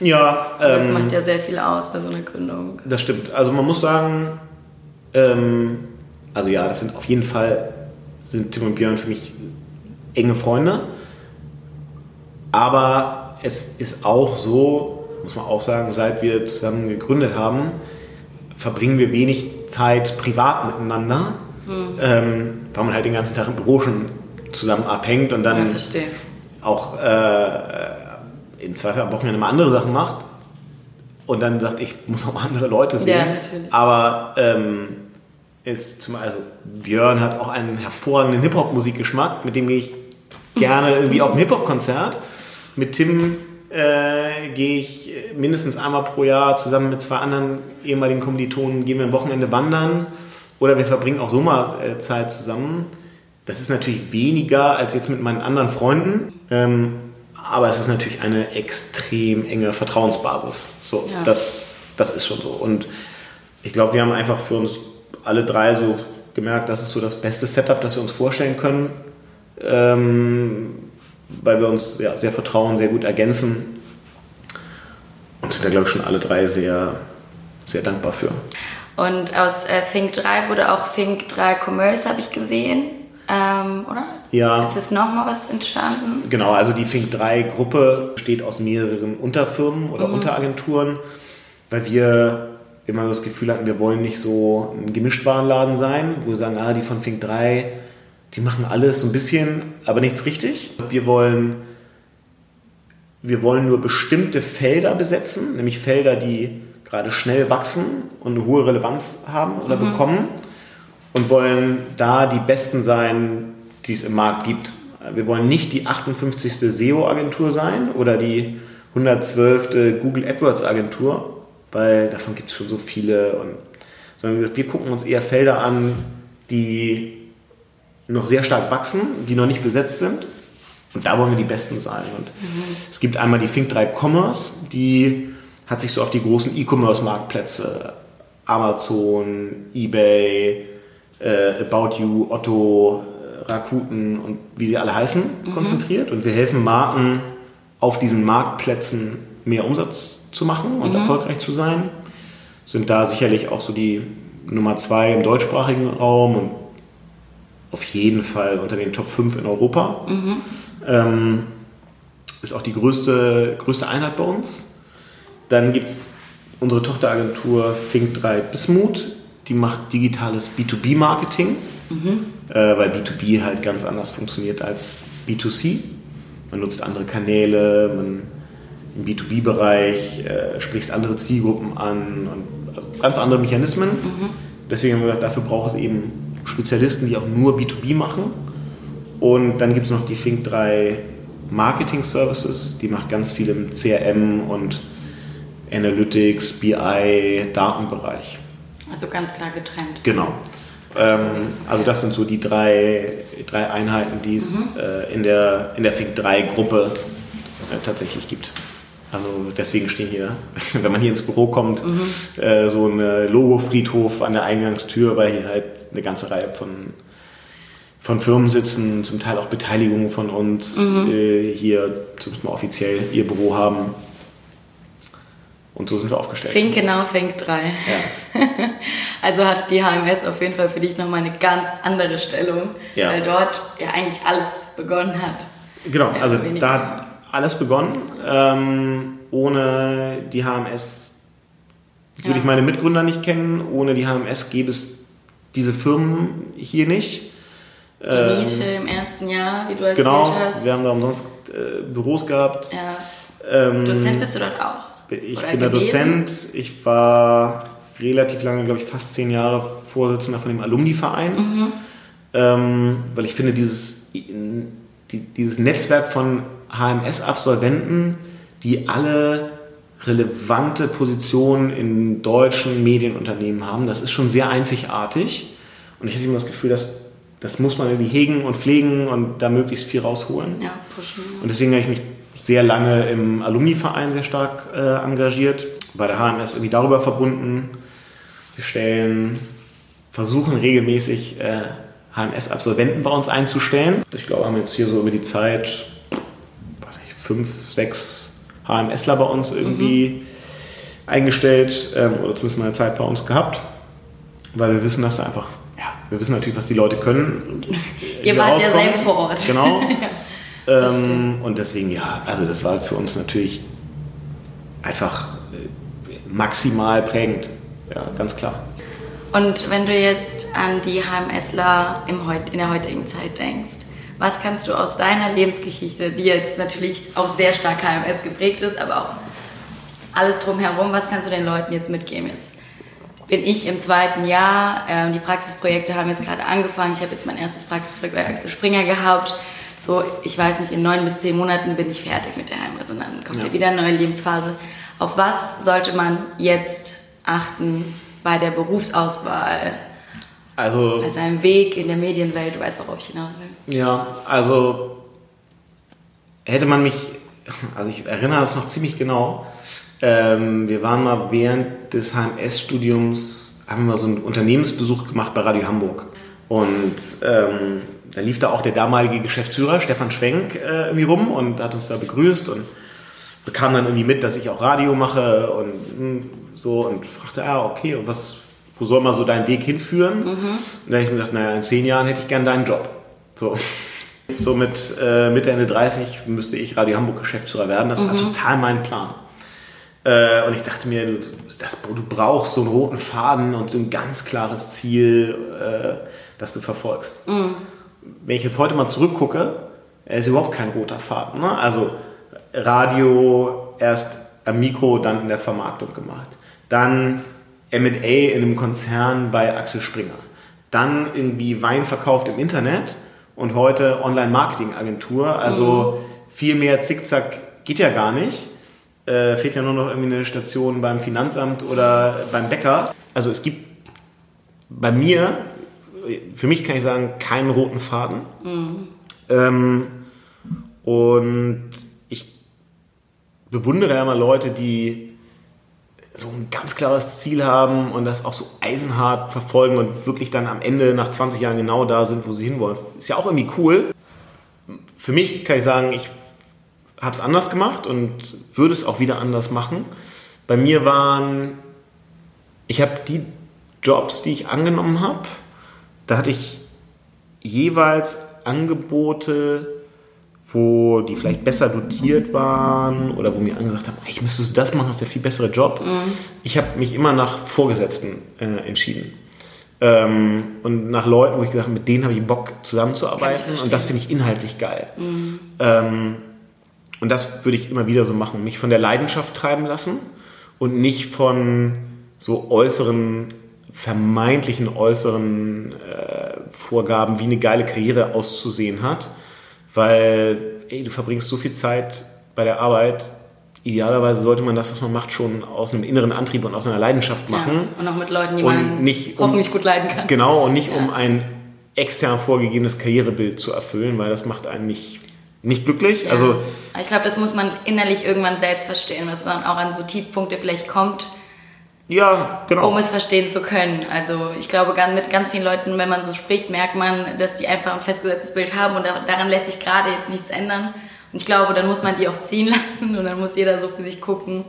Ja, Das ähm, macht ja sehr viel aus bei so einer Gründung. das stimmt. Also man muss sagen, ähm, also ja, das sind auf jeden Fall, sind Tim und Björn für mich enge Freunde. Aber es ist auch so, muss man auch sagen, seit wir zusammen gegründet haben, verbringen wir wenig Zeit privat miteinander, ähm, weil man halt den ganzen Tag im Büro schon zusammen abhängt und Ja, dann verstehe. auch äh, im Zweifel am Wochenende mal andere Sachen macht und dann sagt, ich muss auch andere Leute sehen. Ja, natürlich. Aber ähm, ist zum also Björn hat auch einen hervorragenden Hip-Hop-Musikgeschmack, mit dem gehe ich gerne irgendwie auf ein Hip-Hop-Konzert. Mit Tim äh, gehe ich mindestens einmal pro Jahr zusammen mit zwei anderen ehemaligen Kommilitonen, gehen wir am Wochenende wandern oder wir verbringen auch Sommerzeit zusammen. Das ist natürlich weniger als jetzt mit meinen anderen Freunden, ähm, aber es ist natürlich eine extrem enge Vertrauensbasis. So, Ja. das, das ist schon so. Und ich glaube, wir haben einfach für uns alle drei so gemerkt, das ist so das beste Setup, das wir uns vorstellen können, ähm, weil wir uns ja, sehr vertrauen, sehr gut ergänzen und sind da, glaube ich, schon alle drei sehr, sehr dankbar für. Und aus äh, Fink 3 wurde auch Fink 3 Commerce, habe ich gesehen. Ähm, oder? Ja. Ist jetzt nochmal was entstanden? Genau, also die Fink 3 Gruppe besteht aus mehreren Unterfirmen oder Unteragenturen, weil wir immer das Gefühl hatten, wir wollen nicht so ein Gemischtwarenladen sein, wo wir sagen, ah, die von Fink 3, die machen alles so ein bisschen, aber nichts richtig. Wir wollen, wir wollen nur bestimmte Felder besetzen, nämlich Felder, die gerade schnell wachsen und eine hohe Relevanz haben oder bekommen und wollen da die Besten sein, die es im Markt gibt. Wir wollen nicht die 58. SEO-Agentur sein oder die 112. Google AdWords-Agentur, weil davon gibt es schon so viele. Und, sondern wir gucken uns eher Felder an, die noch sehr stark wachsen, die noch nicht besetzt sind. Und da wollen wir die Besten sein. Und es gibt einmal die Think 3 Commerce, die hat sich so auf die großen E-Commerce-Marktplätze, Amazon, eBay, äh, About You, Otto, äh, Rakuten und wie sie alle heißen, konzentriert. Und wir helfen Marken auf diesen Marktplätzen mehr Umsatz zu machen und erfolgreich zu sein. Sind da sicherlich auch so die Nummer zwei im deutschsprachigen Raum und auf jeden Fall unter den Top 5 in Europa. Ähm, ist auch die größte, größte Einheit bei uns. Dann gibt es unsere Tochteragentur Fink3 Bismut, die macht digitales B2B-Marketing, äh, weil B2B halt ganz anders funktioniert als B2C. Man nutzt andere Kanäle, man im B2B-Bereich äh, sprichst andere Zielgruppen an und ganz andere Mechanismen. Deswegen haben wir gesagt, dafür braucht es eben Spezialisten, die auch nur B2B machen. Und dann gibt es noch die Fink 3 Marketing Services, die macht ganz viel im CRM und Analytics, BI, Datenbereich. Also ganz klar getrennt. Genau. Ähm, also das sind so die drei, drei Einheiten, die es äh, in der, in der Fink 3 Gruppe äh, tatsächlich gibt. Also deswegen stehen hier, wenn man hier ins Büro kommt, äh, so ein äh, Logo-Friedhof an der Eingangstür, weil hier halt eine ganze Reihe von, von Firmen sitzen, zum Teil auch Beteiligungen von uns äh, hier zumindest mal offiziell ihr Büro haben. Und so sind wir aufgestellt. Fink genau, Fink 3. Ja. Also hat die HMS auf jeden Fall für dich nochmal eine ganz andere Stellung, Ja. weil dort ja eigentlich alles begonnen hat. Genau, also da hat alles begonnen. Ähm, ohne die HMS würde Ja. ich meine Mitgründer nicht kennen. Ohne die HMS gäbe es diese Firmen hier nicht. Die Ähm, Nische im ersten Jahr, wie du erzählt Genau, hast. wir haben da umsonst äh, Büros gehabt. ja. Ähm, Dozent bist du dort auch? ich Oder bin der gewesen? Dozent. Ich war relativ lange, glaube ich, fast zehn Jahre Vorsitzender von dem Alumni-Verein. Mhm. Ähm, weil ich finde, dieses, die, dieses Netzwerk von HMS-Absolventen, die alle relevante Positionen in deutschen Medienunternehmen haben, das ist schon sehr einzigartig. Und ich hatte immer das Gefühl, dass das muss man irgendwie hegen und pflegen und da möglichst viel rausholen. Ja, pushen. Und deswegen habe ich mich sehr lange im Alumni-Verein sehr stark äh, engagiert, bei der HMS irgendwie darüber verbunden. Wir stellen, versuchen regelmäßig äh, HMS-Absolventen bei uns einzustellen. Ich glaube, haben jetzt hier so über die Zeit, fünf, sechs HMSler bei uns irgendwie mhm. eingestellt ähm, oder zumindest mal eine Zeit bei uns gehabt, weil wir wissen, dass da einfach, ja, wir wissen natürlich, was die Leute können. Ihr wart ja selbst vor Ort. Genau. ja, ähm, und deswegen, ja, also das war für uns natürlich einfach äh, maximal prägend. Ja, ganz klar. Und wenn du jetzt an die HMSler im Heut, in der heutigen Zeit denkst, was kannst du aus deiner Lebensgeschichte, die jetzt natürlich auch sehr stark HMS geprägt ist, aber auch alles drumherum, was kannst du den Leuten jetzt mitgeben? Jetzt bin ich im zweiten Jahr, äh, die Praxisprojekte haben jetzt gerade angefangen, ich habe jetzt mein erstes Praxisprojekt bei Axel Springer gehabt. So, ich weiß nicht, in neun bis zehn Monaten bin ich fertig mit der HMS und dann kommt ja. ja wieder eine neue Lebensphase. Auf was sollte man jetzt achten bei der Berufsauswahl? Also, bei seinem Weg in der Medienwelt, du weißt, worauf ich hinaus will. Ja, also hätte man mich, also ich erinnere das noch ziemlich genau, ähm, wir waren mal während des HMS-Studiums, haben wir mal so einen Unternehmensbesuch gemacht bei Radio Hamburg. Und ähm, da lief da auch der damalige Geschäftsführer, Stefan Schwenk, äh, irgendwie rum und hat uns da begrüßt und bekam dann irgendwie mit, dass ich auch Radio mache und mh, hm, so und fragte, ah, okay, und was, wo soll man so deinen Weg hinführen? Mhm. Und dann habe ich mir gedacht, naja, in zehn Jahren hätte ich gern deinen Job. So. So mit äh, Mitte, Ende 30 müsste ich Radio Hamburg Geschäftsführer werden. Das mhm. war total mein Plan. Äh, und ich dachte mir, du, das, du, brauchst so einen roten Faden und so ein ganz klares Ziel, äh, das du verfolgst. Mhm. Wenn ich jetzt heute mal zurückgucke, ist überhaupt kein roter Faden. Ne? Also Radio erst am Mikro, dann in der Vermarktung gemacht. Dann M&A in einem Konzern bei Axel Springer. Dann irgendwie Wein verkauft im Internet und heute Online-Marketing-Agentur. Also mhm. viel mehr Zickzack geht ja gar nicht. Äh, fehlt ja nur noch irgendwie eine Station beim Finanzamt oder beim Bäcker. Also es gibt bei mir, für mich kann ich sagen, keinen roten Faden. Mhm. Ähm, und bewundere ja immer Leute, die so ein ganz klares Ziel haben und das auch so eisenhart verfolgen und wirklich dann am Ende nach 20 Jahren genau da sind, wo sie hinwollen. Ist ja auch irgendwie cool. Für mich kann ich sagen, ich habe es anders gemacht und würde es auch wieder anders machen. Bei mir waren, ich habe die Jobs, die ich angenommen habe, da hatte ich jeweils Angebote, wo die vielleicht besser dotiert waren oder wo mir angesagt haben, ich müsste das machen, das ist der viel bessere Job. Mhm. Ich habe mich immer nach Vorgesetzten äh, entschieden. Ähm, und nach Leuten, wo ich gesagt habe, mit denen habe ich Bock zusammenzuarbeiten und das finde ich inhaltlich geil. Mhm. Ähm, und das würde ich immer wieder so machen, mich von der Leidenschaft treiben lassen und nicht von so äußeren, vermeintlichen äußeren äh, Vorgaben, wie eine geile Karriere auszusehen hat weil ey, du verbringst so viel Zeit bei der Arbeit. Idealerweise sollte man das, was man macht, schon aus einem inneren Antrieb und aus einer Leidenschaft machen. Ja, und auch mit Leuten, die man nicht um, hoffentlich gut leiden kann. Genau, und nicht ja. um ein extern vorgegebenes Karrierebild zu erfüllen, weil das macht einen nicht, nicht glücklich. Ja. Also, ich glaube, das muss man innerlich irgendwann selbst verstehen, dass man auch an so Tiefpunkte vielleicht kommt, ja, genau. Um es verstehen zu können. Also ich glaube, mit ganz vielen Leuten, wenn man so spricht, merkt man, dass die einfach ein festgesetztes Bild haben und daran lässt sich gerade jetzt nichts ändern. Und ich glaube, dann muss man die auch ziehen lassen und dann muss jeder so für sich gucken,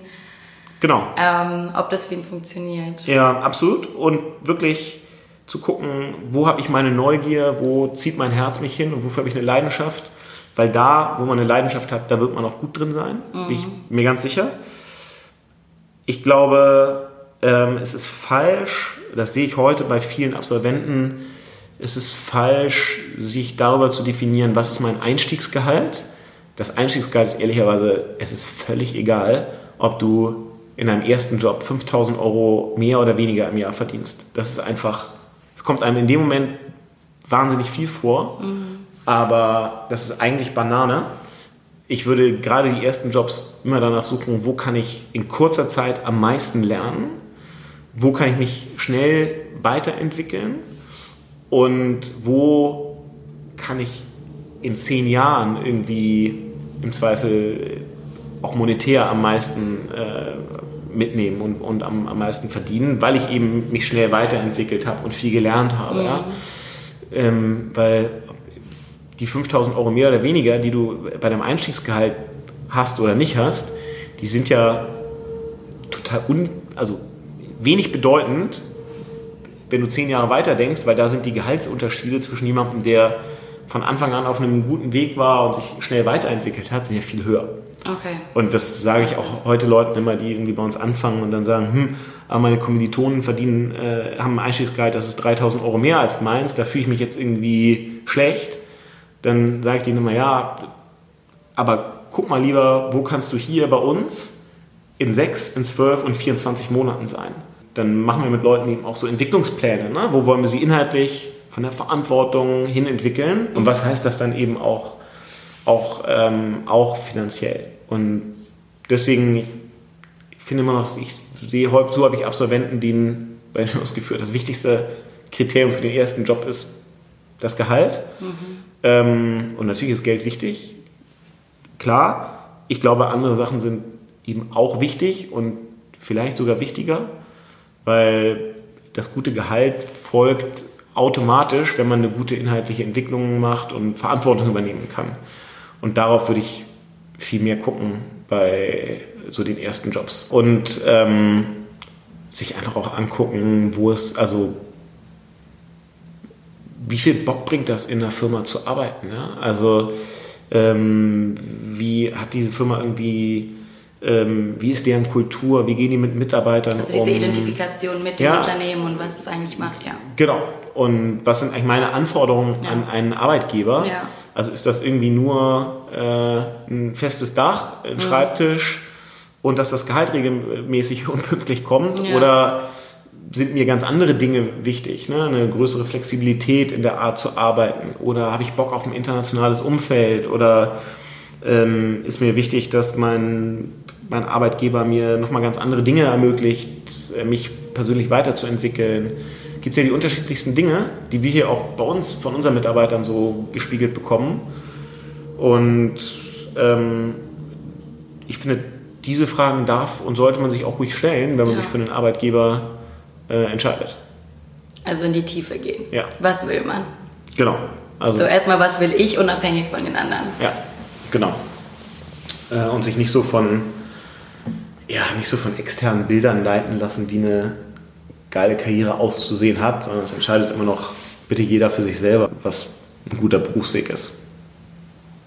genau. ähm, ob das für ihn funktioniert. Ja, absolut. Und wirklich zu gucken, wo habe ich meine Neugier, wo zieht mein Herz mich hin und wofür habe ich eine Leidenschaft. Weil da, wo man eine Leidenschaft hat, da wird man auch gut drin sein, mhm. bin ich mir ganz sicher. Ich glaube, ähm, es ist falsch, das sehe ich heute bei vielen Absolventen, es ist falsch, sich darüber zu definieren, was ist mein Einstiegsgehalt. Das Einstiegsgehalt ist ehrlicherweise, es ist völlig egal, ob du in deinem ersten Job 5000 Euro mehr oder weniger im Jahr verdienst. Das ist einfach, es kommt einem in dem Moment wahnsinnig viel vor, mhm. aber das ist eigentlich Banane ich würde gerade die ersten Jobs immer danach suchen, wo kann ich in kurzer Zeit am meisten lernen wo kann ich mich schnell weiterentwickeln und wo kann ich in zehn Jahren irgendwie im Zweifel auch monetär am meisten äh, mitnehmen und, und am, am meisten verdienen, weil ich eben mich schnell weiterentwickelt habe und viel gelernt habe. Mhm. Ja? Ähm, weil die 5000 Euro mehr oder weniger, die du bei deinem Einstiegsgehalt hast oder nicht hast, die sind ja total un, also wenig bedeutend, wenn du zehn Jahre weiter denkst, weil da sind die Gehaltsunterschiede zwischen jemandem, der von Anfang an auf einem guten Weg war und sich schnell weiterentwickelt hat, sind ja viel höher. Okay. Und das sage ich auch heute Leuten immer, die irgendwie bei uns anfangen und dann sagen, hm, aber meine Kommilitonen verdienen, äh, haben ein Einstiegsgehalt, das ist 3000 Euro mehr als meins, da fühle ich mich jetzt irgendwie schlecht. Dann sage ich denen immer, ja, aber guck mal lieber, wo kannst du hier bei uns in 6, in 12 und 24 Monaten sein. Dann machen wir mit Leuten eben auch so Entwicklungspläne. Ne? Wo wollen wir sie inhaltlich von der Verantwortung hin entwickeln? Und was heißt das dann eben auch, auch, ähm, auch finanziell? Und deswegen, ich finde immer noch, ich sehe häufig, so habe ich Absolventen, denen bei mir ausgeführt, das wichtigste Kriterium für den ersten Job ist das Gehalt. Mhm. Ähm, und natürlich ist Geld wichtig. Klar, ich glaube, andere Sachen sind eben auch wichtig und vielleicht sogar wichtiger, weil das gute Gehalt folgt automatisch, wenn man eine gute inhaltliche Entwicklung macht und Verantwortung übernehmen kann. Und darauf würde ich viel mehr gucken bei so den ersten Jobs. Und ähm, sich einfach auch angucken, wo es, also wie viel Bock bringt das in der Firma zu arbeiten? Ja? Also ähm, wie hat diese Firma irgendwie ähm, wie ist deren Kultur, wie gehen die mit Mitarbeitern also diese um? Identifikation mit dem ja. Unternehmen und was es eigentlich macht, ja. Genau. Und was sind eigentlich meine Anforderungen ja. an einen Arbeitgeber? Ja. Also ist das irgendwie nur äh, ein festes Dach, ein mhm. Schreibtisch und dass das Gehalt regelmäßig und pünktlich kommt? Oder sind mir ganz andere Dinge wichtig? Ne? Eine größere Flexibilität in der Art zu arbeiten? Oder habe ich Bock auf ein internationales Umfeld? Oder ähm, ist mir wichtig, dass mein mein Arbeitgeber mir nochmal ganz andere Dinge ermöglicht, äh, mich persönlich weiterzuentwickeln. Gibt es ja die unterschiedlichsten Dinge, die wir hier auch bei uns von unseren Mitarbeitern so gespiegelt bekommen. Und ähm, ich finde, diese Fragen darf und sollte man sich auch ruhig stellen, wenn man ja. sich für einen Arbeitgeber äh, entscheidet. Also in die Tiefe gehen. Ja. Was will man? Genau. Also so erstmal, was will ich, unabhängig von den anderen. Ja, genau. Äh, und sich nicht so von ja, nicht so von externen Bildern leiten lassen, wie eine geile Karriere auszusehen hat, sondern es entscheidet immer noch bitte jeder für sich selber, was ein guter Berufsweg ist.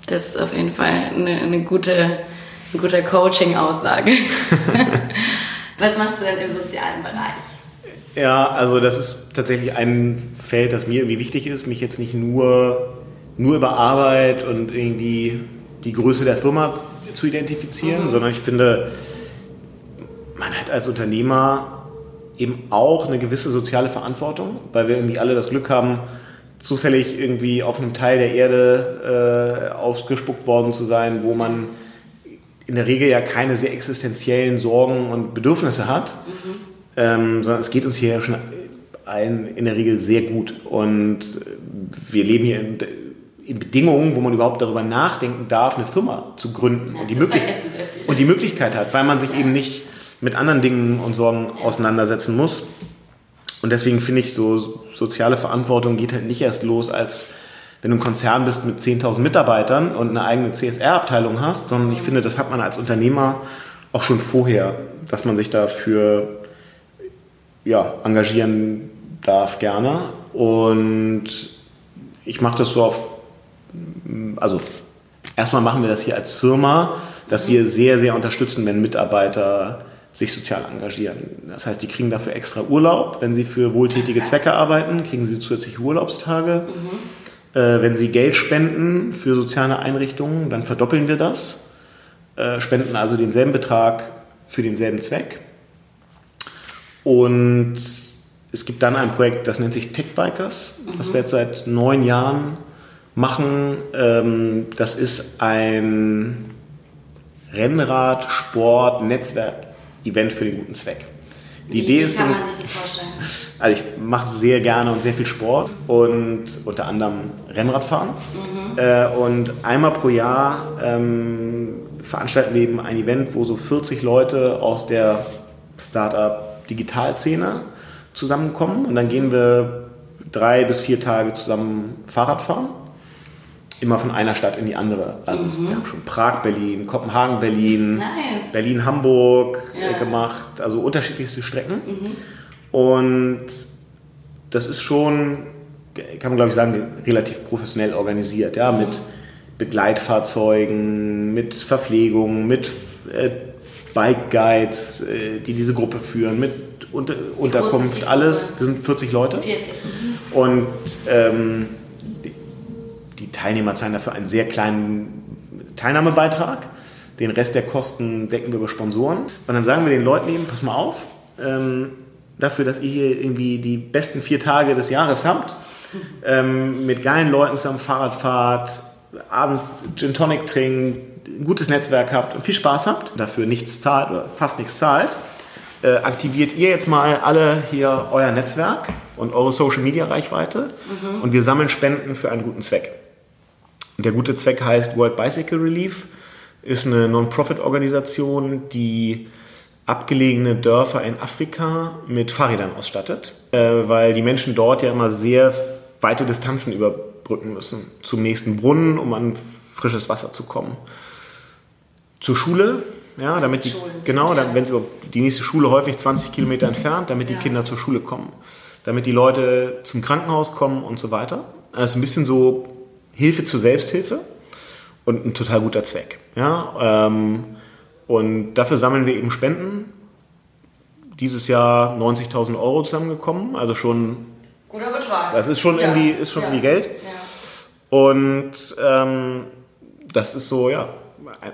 Das ist auf jeden Fall eine, eine gute, eine gute Coaching-Aussage. was machst du denn im sozialen Bereich? Ja, also das ist tatsächlich ein Feld, das mir irgendwie wichtig ist, mich jetzt nicht nur, nur über Arbeit und irgendwie die Größe der Firma zu identifizieren, mhm. sondern ich finde, man hat als Unternehmer eben auch eine gewisse soziale Verantwortung, weil wir irgendwie alle das Glück haben, zufällig irgendwie auf einem Teil der Erde äh, ausgespuckt worden zu sein, wo man in der Regel ja keine sehr existenziellen Sorgen und Bedürfnisse hat, mhm. ähm, sondern es geht uns hier schon allen in der Regel sehr gut und wir leben hier in, in Bedingungen, wo man überhaupt darüber nachdenken darf, eine Firma zu gründen ja, und, die und die Möglichkeit hat, weil man sich eben nicht mit anderen Dingen und Sorgen auseinandersetzen muss. Und deswegen finde ich, so soziale Verantwortung geht halt nicht erst los, als wenn du ein Konzern bist mit 10.000 Mitarbeitern und eine eigene CSR-Abteilung hast, sondern ich finde, das hat man als Unternehmer auch schon vorher, dass man sich dafür ja, engagieren darf gerne. Und ich mache das so auf, also erstmal machen wir das hier als Firma, dass wir sehr, sehr unterstützen, wenn Mitarbeiter sich sozial engagieren. Das heißt, die kriegen dafür extra Urlaub. Wenn sie für wohltätige Zwecke arbeiten, kriegen sie zusätzliche Urlaubstage. Mhm. Äh, wenn sie Geld spenden für soziale Einrichtungen, dann verdoppeln wir das. Äh, spenden also denselben Betrag für denselben Zweck. Und es gibt dann ein Projekt, das nennt sich Tech Bikers. Mhm. Das wir jetzt seit neun Jahren machen. Ähm, das ist ein Rennrad, Sport, Netzwerk Event für den guten Zweck. Die Idee ist kann man sich das vorstellen? Also ich mache sehr gerne und sehr viel Sport und unter anderem Rennradfahren. Mhm. Äh, und einmal pro Jahr ähm, veranstalten wir eben ein Event, wo so 40 Leute aus der Startup-Digitalszene zusammenkommen und dann gehen wir drei bis vier Tage zusammen Fahrrad fahren immer von einer Stadt in die andere. Also mhm. wir haben schon Prag, Berlin, Kopenhagen, Berlin, nice. Berlin, Hamburg ja. Äh, gemacht, also unterschiedlichste Strecken. Mhm. Und das ist schon, kann man glaube ich sagen, relativ professionell organisiert, ja, mhm. mit Begleitfahrzeugen, mit Verpflegung, mit äh, Bike Guides, äh, die diese Gruppe führen, mit Unter Unterkunft, alles. Wir sind 40 Leute. 40. Mhm. Und ähm, Teilnehmer zahlen dafür einen sehr kleinen Teilnahmebeitrag. Den Rest der Kosten decken wir über Sponsoren. Und dann sagen wir den Leuten eben, pass mal auf, ähm, dafür, dass ihr hier irgendwie die besten vier Tage des Jahres habt, ähm, mit geilen Leuten zusammen Fahrrad fahrt, abends Gin Tonic trinkt, ein gutes Netzwerk habt und viel Spaß habt, dafür nichts zahlt oder fast nichts zahlt, äh, aktiviert ihr jetzt mal alle hier euer Netzwerk und eure Social Media Reichweite mhm. und wir sammeln Spenden für einen guten Zweck. Der gute Zweck heißt World Bicycle Relief, ist eine Non-Profit-Organisation, die abgelegene Dörfer in Afrika mit Fahrrädern ausstattet, äh, weil die Menschen dort ja immer sehr weite Distanzen überbrücken müssen zum nächsten Brunnen, um an frisches Wasser zu kommen. Zur Schule, ja, damit die, genau, ja. wenn die nächste Schule häufig 20 Kilometer entfernt, damit die ja. Kinder zur Schule kommen, damit die Leute zum Krankenhaus kommen und so weiter. Also ein bisschen so Hilfe zur Selbsthilfe und ein total guter Zweck. Ja? Ähm, und dafür sammeln wir eben Spenden. Dieses Jahr 90.000 Euro zusammengekommen, also schon. Guter Betrag. Das ist schon ja. irgendwie, ist schon ja. irgendwie Geld. Ja. Und ähm, das ist so, ja,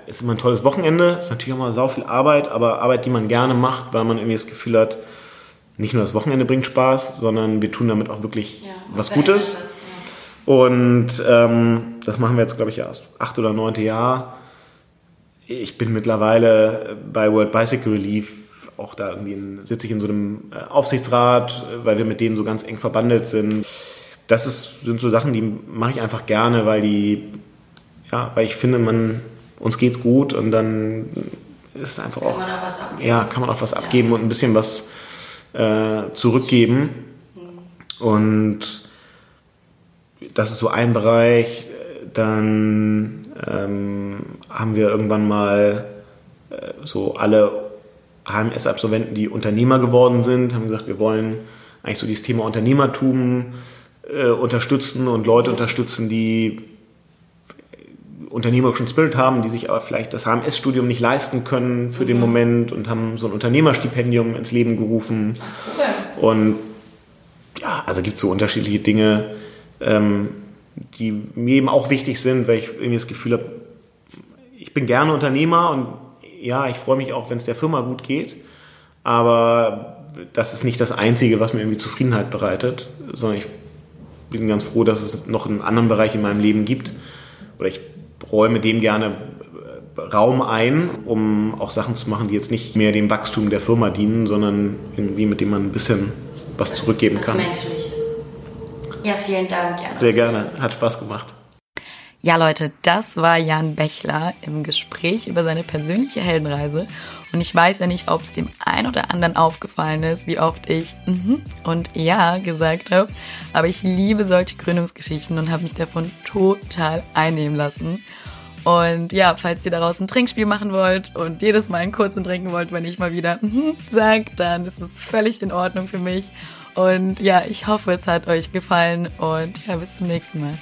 ist immer ein tolles Wochenende. Ist natürlich auch mal sau viel Arbeit, aber Arbeit, die man gerne macht, weil man irgendwie das Gefühl hat, nicht nur das Wochenende bringt Spaß, sondern wir tun damit auch wirklich was Gutes. Das. Und ähm, das machen wir jetzt, glaube ich, erst acht oder neunte Jahr. Ich bin mittlerweile bei World Bicycle Relief auch da irgendwie in, sitze ich in so einem äh, Aufsichtsrat, weil wir mit denen so ganz eng verbandelt sind. Das ist, sind so Sachen, die mache ich einfach gerne, weil die, ja, weil ich finde, man, uns geht's gut und dann ist es einfach kann auch, auch ja, kann man auch was abgeben ja. und ein bisschen was äh, zurückgeben. Mhm. Und das ist so ein Bereich. Dann ähm, haben wir irgendwann mal äh, so alle HMS-Absolventen, die Unternehmer geworden sind, haben gesagt, wir wollen eigentlich so dieses Thema Unternehmertum äh, unterstützen und Leute unterstützen, die unternehmerischen Spirit haben, die sich aber vielleicht das HMS-Studium nicht leisten können für mhm. den Moment und haben so ein Unternehmerstipendium ins Leben gerufen. Okay. Und ja, also gibt es so unterschiedliche Dinge ähm, die mir eben auch wichtig sind, weil ich irgendwie das Gefühl habe, ich bin gerne Unternehmer und ja, ich freue mich auch, wenn es der Firma gut geht, aber das ist nicht das Einzige, was mir irgendwie Zufriedenheit bereitet, sondern ich bin ganz froh, dass es noch einen anderen Bereich in meinem Leben gibt oder ich räume dem gerne Raum ein, um auch Sachen zu machen, die jetzt nicht mehr dem Wachstum der Firma dienen, sondern irgendwie mit dem man ein bisschen was zurückgeben kann. Menschlich. Ja, vielen Dank, Jan. Sehr gerne. Hat Spaß gemacht. Ja, Leute, das war Jan Bechler im Gespräch über seine persönliche Heldenreise. Und ich weiß ja nicht, ob es dem einen oder anderen aufgefallen ist, wie oft ich mhm und ja gesagt habe. Aber ich liebe solche Gründungsgeschichten und habe mich davon total einnehmen lassen. Und ja, falls ihr daraus ein Trinkspiel machen wollt und jedes Mal einen kurzen trinken wollt, wenn ich mal wieder mhm sag, dann ist es völlig in Ordnung für mich. Und ja, ich hoffe, es hat euch gefallen und ja, bis zum nächsten Mal.